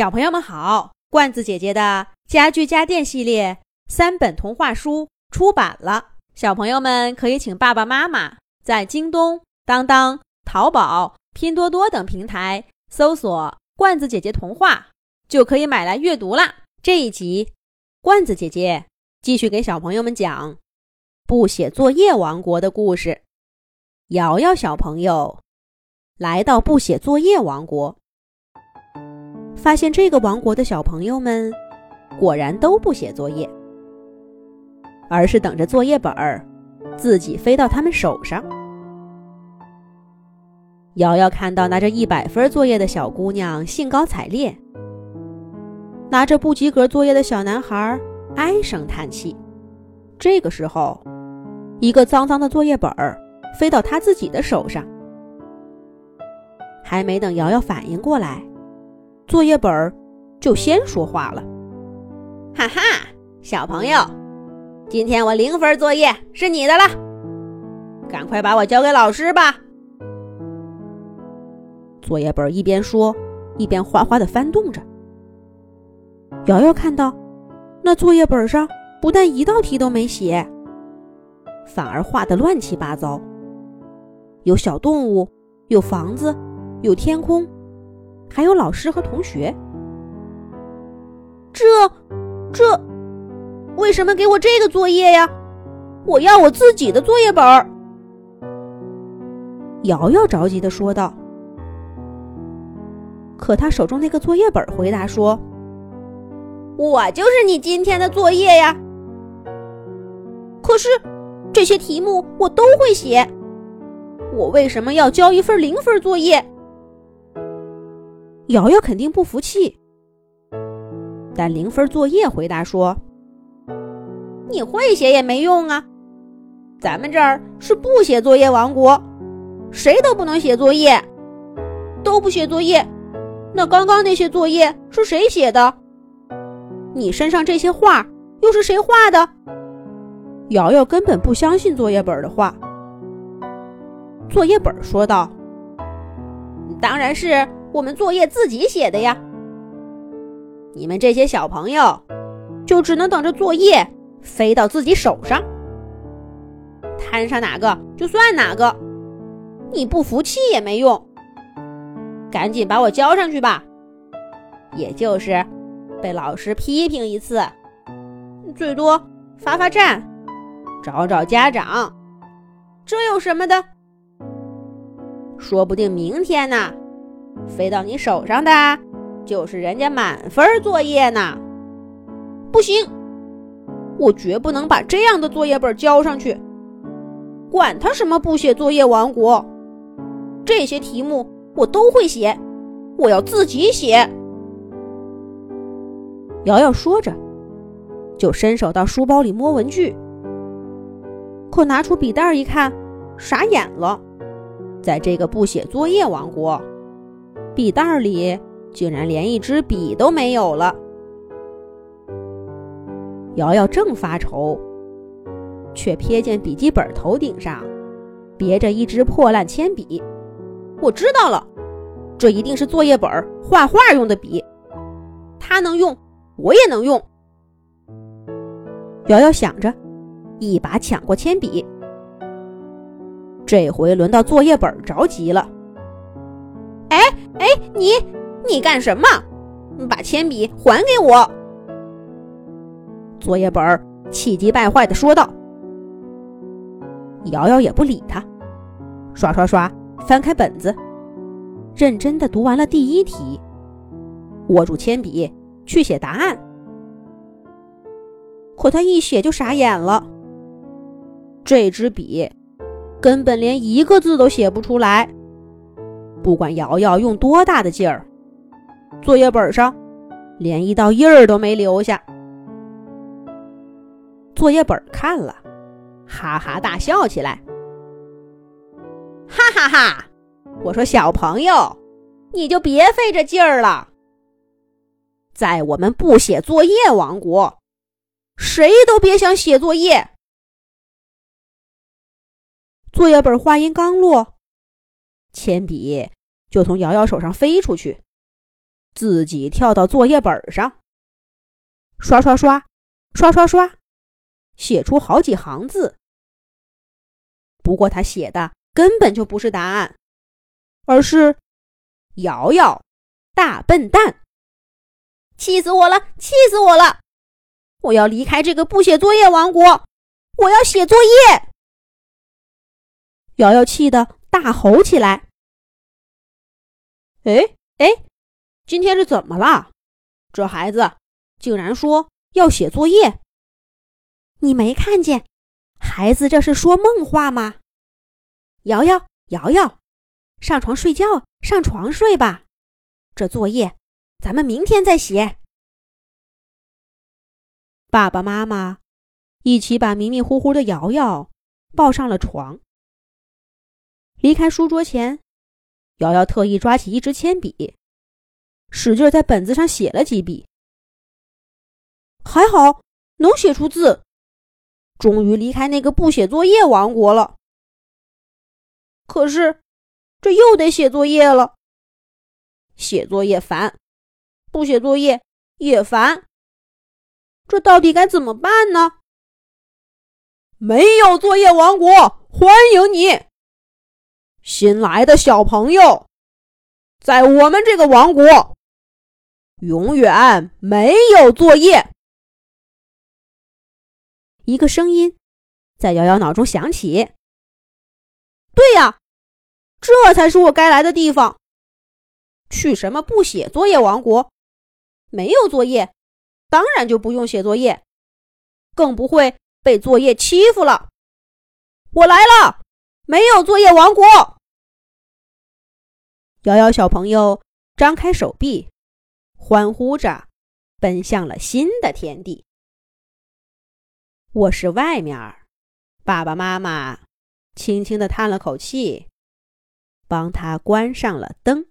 小朋友们好，罐子姐姐的家具家电系列三本童话书出版了，小朋友们可以请爸爸妈妈在京东、当当、淘宝、拼多多等平台搜索“罐子姐姐童话”，就可以买来阅读啦。这一集，罐子姐姐继续给小朋友们讲不写作业王国的故事。瑶瑶小朋友来到不写作业王国。发现这个王国的小朋友们，果然都不写作业，而是等着作业本儿自己飞到他们手上。瑶瑶看到拿着一百分作业的小姑娘兴高采烈，拿着不及格作业的小男孩唉声叹气。这个时候，一个脏脏的作业本儿飞到他自己的手上，还没等瑶瑶反应过来。作业本儿就先说话了：“哈哈，小朋友，今天我零分作业是你的了，赶快把我交给老师吧。”作业本一边说，一边哗哗的翻动着。瑶瑶看到，那作业本上不但一道题都没写，反而画的乱七八糟，有小动物，有房子，有天空。还有老师和同学，这这为什么给我这个作业呀？我要我自己的作业本儿。瑶瑶着急的说道。可他手中那个作业本回答说：“我就是你今天的作业呀。可是这些题目我都会写，我为什么要交一份零分作业？”瑶瑶肯定不服气，但零分作业回答说：“你会写也没用啊，咱们这儿是不写作业王国，谁都不能写作业，都不写作业。那刚刚那些作业是谁写的？你身上这些画又是谁画的？”瑶瑶根本不相信作业本的话。作业本说道：“当然是。”我们作业自己写的呀，你们这些小朋友就只能等着作业飞到自己手上，摊上哪个就算哪个，你不服气也没用，赶紧把我交上去吧，也就是被老师批评一次，最多罚罚站，找找家长，这有什么的？说不定明天呢。飞到你手上的，就是人家满分作业呢。不行，我绝不能把这样的作业本交上去。管他什么不写作业王国，这些题目我都会写，我要自己写。瑶瑶说着，就伸手到书包里摸文具，可拿出笔袋一看，傻眼了。在这个不写作业王国。笔袋里竟然连一支笔都没有了。瑶瑶正发愁，却瞥见笔记本头顶上别着一支破烂铅笔。我知道了，这一定是作业本画画用的笔。它能用，我也能用。瑶瑶想着，一把抢过铅笔。这回轮到作业本着急了。哎，你你干什么？把铅笔还给我！作业本气急败坏的说道。瑶瑶也不理他，刷刷刷翻开本子，认真的读完了第一题，握住铅笔去写答案。可他一写就傻眼了，这支笔根本连一个字都写不出来。不管瑶瑶用多大的劲儿，作业本上连一道印儿都没留下。作业本看了，哈哈大笑起来，哈哈哈！我说小朋友，你就别费这劲儿了。在我们不写作业王国，谁都别想写作业。作业本话音刚落。铅笔就从瑶瑶手上飞出去，自己跳到作业本上，刷刷刷，刷刷刷，写出好几行字。不过他写的根本就不是答案，而是“瑶瑶，大笨蛋”。气死我了！气死我了！我要离开这个不写作业王国，我要写作业！瑶瑶气得大吼起来。哎哎，今天是怎么了？这孩子竟然说要写作业！你没看见，孩子这是说梦话吗？瑶瑶，瑶瑶，上床睡觉，上床睡吧。这作业。咱们明天再写。爸爸妈妈一起把迷迷糊糊的瑶瑶抱上了床。离开书桌前，瑶瑶特意抓起一支铅笔，使劲在本子上写了几笔。还好能写出字，终于离开那个不写作业王国了。可是，这又得写作业了。写作业烦。不写作业也烦，这到底该怎么办呢？没有作业王国欢迎你，新来的小朋友，在我们这个王国，永远没有作业。一个声音在瑶瑶脑中响起：“对呀，这才是我该来的地方。去什么不写作业王国？”没有作业，当然就不用写作业，更不会被作业欺负了。我来了，没有作业王国。瑶瑶小朋友张开手臂，欢呼着奔向了新的天地。卧室外面，爸爸妈妈轻轻地叹了口气，帮他关上了灯。